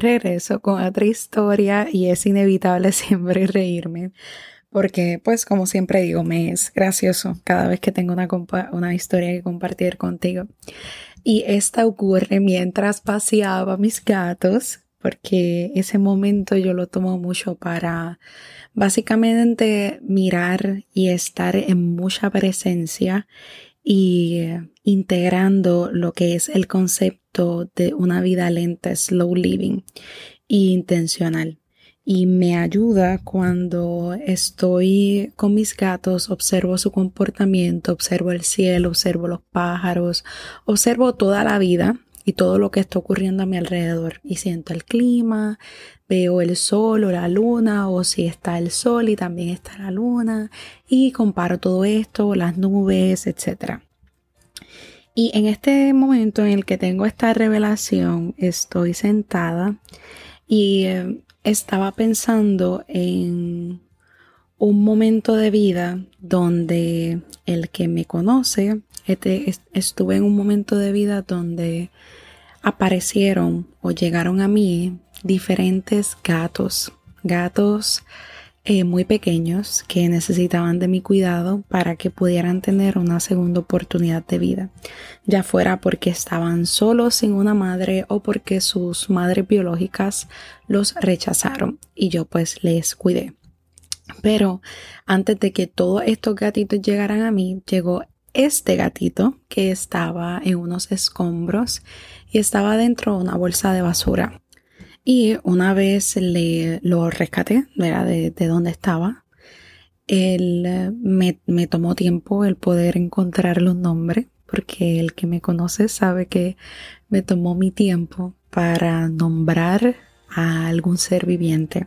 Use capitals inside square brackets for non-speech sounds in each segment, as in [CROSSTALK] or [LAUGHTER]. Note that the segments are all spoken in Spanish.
Regreso con otra historia y es inevitable [LAUGHS] siempre reírme porque pues como siempre digo, me es gracioso cada vez que tengo una, una historia que compartir contigo. Y esta ocurre mientras paseaba mis gatos, porque ese momento yo lo tomo mucho para básicamente mirar y estar en mucha presencia y integrando lo que es el concepto de una vida lenta, slow living e intencional. Y me ayuda cuando estoy con mis gatos, observo su comportamiento, observo el cielo, observo los pájaros, observo toda la vida y todo lo que está ocurriendo a mi alrededor y siento el clima, veo el sol o la luna o si está el sol y también está la luna y comparo todo esto, las nubes, etc. Y en este momento en el que tengo esta revelación, estoy sentada y eh, estaba pensando en un momento de vida donde el que me conoce, este, estuve en un momento de vida donde aparecieron o llegaron a mí diferentes gatos, gatos eh, muy pequeños que necesitaban de mi cuidado para que pudieran tener una segunda oportunidad de vida, ya fuera porque estaban solos sin una madre o porque sus madres biológicas los rechazaron y yo pues les cuidé. Pero antes de que todos estos gatitos llegaran a mí, llegó este gatito que estaba en unos escombros y estaba dentro de una bolsa de basura. Y una vez le, lo rescaté, de, de donde estaba, él eh, me, me, tomó tiempo el poder encontrarle un nombre, porque el que me conoce sabe que me tomó mi tiempo para nombrar a algún ser viviente.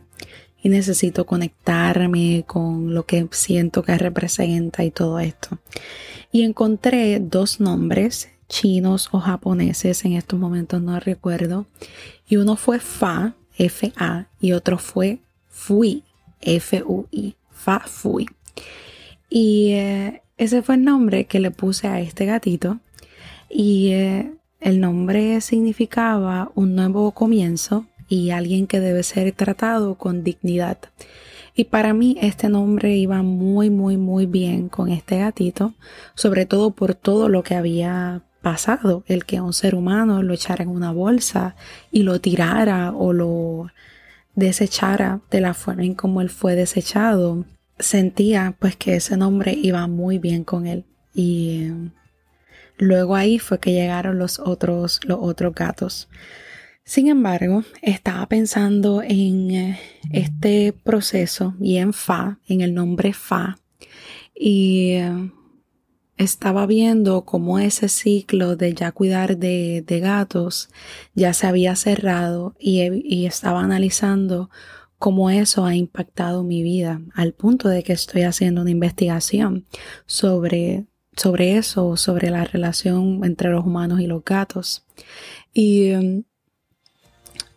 Y necesito conectarme con lo que siento que representa y todo esto. Y encontré dos nombres chinos o japoneses, en estos momentos no recuerdo, y uno fue Fa, F-A, y otro fue Fui, F-U-I, Fa Fui. Y eh, ese fue el nombre que le puse a este gatito, y eh, el nombre significaba un nuevo comienzo y alguien que debe ser tratado con dignidad. Y para mí este nombre iba muy, muy, muy bien con este gatito, sobre todo por todo lo que había pasado, el que un ser humano lo echara en una bolsa y lo tirara o lo desechara de la forma en como él fue desechado, sentía pues que ese nombre iba muy bien con él y luego ahí fue que llegaron los otros los otros gatos. Sin embargo, estaba pensando en eh, este proceso y en Fa, en el nombre Fa y eh, estaba viendo cómo ese ciclo de ya cuidar de, gatos ya se había cerrado y, estaba analizando cómo eso ha impactado mi vida al punto de que estoy haciendo una investigación sobre, sobre eso, sobre la relación entre los humanos y los gatos. Y um,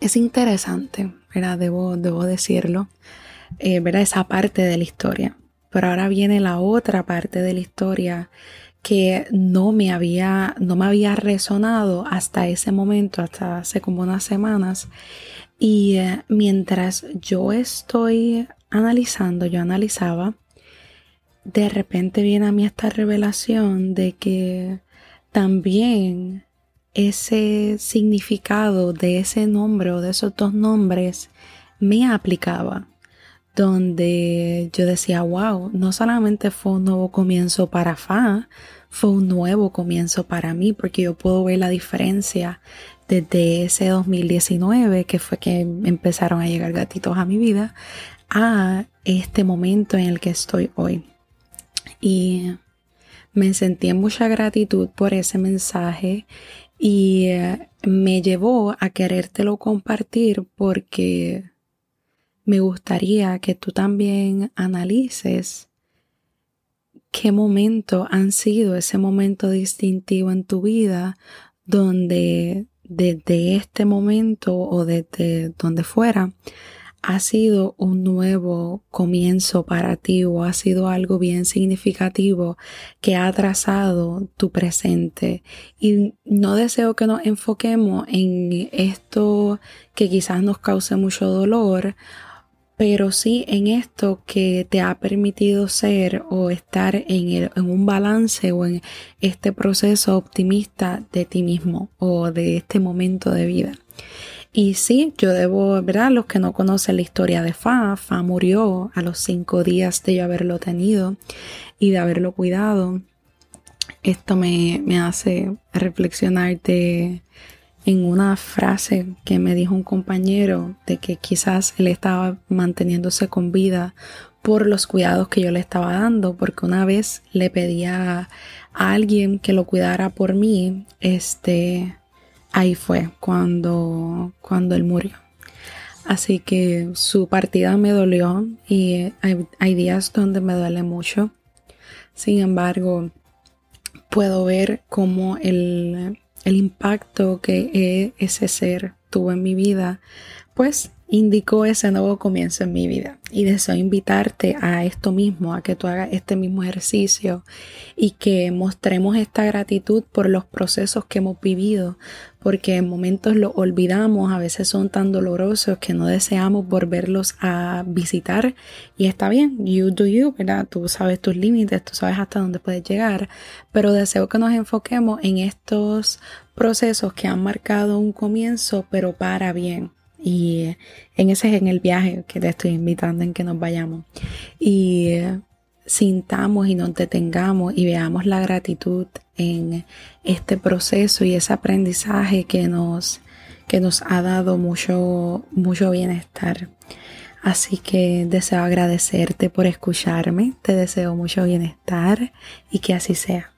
es interesante, ¿verdad? Debo, debo decirlo, eh. Esa parte de la historia. Pero ahora viene la otra parte de la historia que no me había, no me había resonado hasta ese momento, hasta hace como unas semanas. Y eh, mientras yo estoy analizando, yo analizaba, de repente viene a mí esta revelación de que también ese significado de ese nombre o de esos dos nombres me aplicaba donde yo decía, wow, no solamente fue un nuevo comienzo para Fa, fue un nuevo comienzo para mí, porque yo puedo ver la diferencia desde ese 2019, que fue que empezaron a llegar gatitos a mi vida, a este momento en el que estoy hoy. Y me sentí en mucha gratitud por ese mensaje y eh, me llevó a querértelo compartir porque me gustaría que tú también analices qué momento han sido ese momento distintivo en tu vida donde desde este momento o desde donde fuera ha sido un nuevo comienzo para ti o ha sido algo bien significativo que ha trazado tu presente. Y no deseo que nos enfoquemos en esto que quizás nos cause mucho dolor, pero sí en esto que te ha permitido ser o estar en, en, un balance o en este proceso optimista de ti mismo o de este momento de vida. Y sí, yo debo, ¿verdad? Los que no conocen la historia de Fa, Fa murió a los cinco días de yo haberlo tenido y de haberlo cuidado. Esto me, me hace reflexionar de, en una frase que me dijo un compañero de que quizás él estaba manteniéndose con vida por los cuidados que yo le estaba dando, porque una vez le pedía a alguien que lo cuidara por mí, este, ahí fue cuando, cuando él murió. Así que su partida me dolió y hay, días donde me duele mucho. Sin embargo, puedo ver cómo el, el impacto que ese ser tuvo en mi vida, pues indicó ese nuevo comienzo en mi vida. Y deseo invitarte a esto mismo, a que tú hagas este mismo ejercicio y que mostremos esta gratitud por los procesos que hemos vivido, porque en momentos lo olvidamos, a veces son tan dolorosos que no deseamos volverlos a visitar. Y está bien, you do you, ¿verdad? Tú sabes tus límites, tú sabes hasta dónde puedes llegar, pero deseo que nos enfoquemos en estos procesos que han marcado un comienzo, pero para bien y en ese es en el viaje que te estoy invitando en que nos vayamos. Y sintamos y nos detengamos y veamos la gratitud en este proceso y ese aprendizaje que nos, que nos ha dado mucho, mucho bienestar. Así que deseo agradecerte por escucharme, te deseo mucho bienestar y que así sea.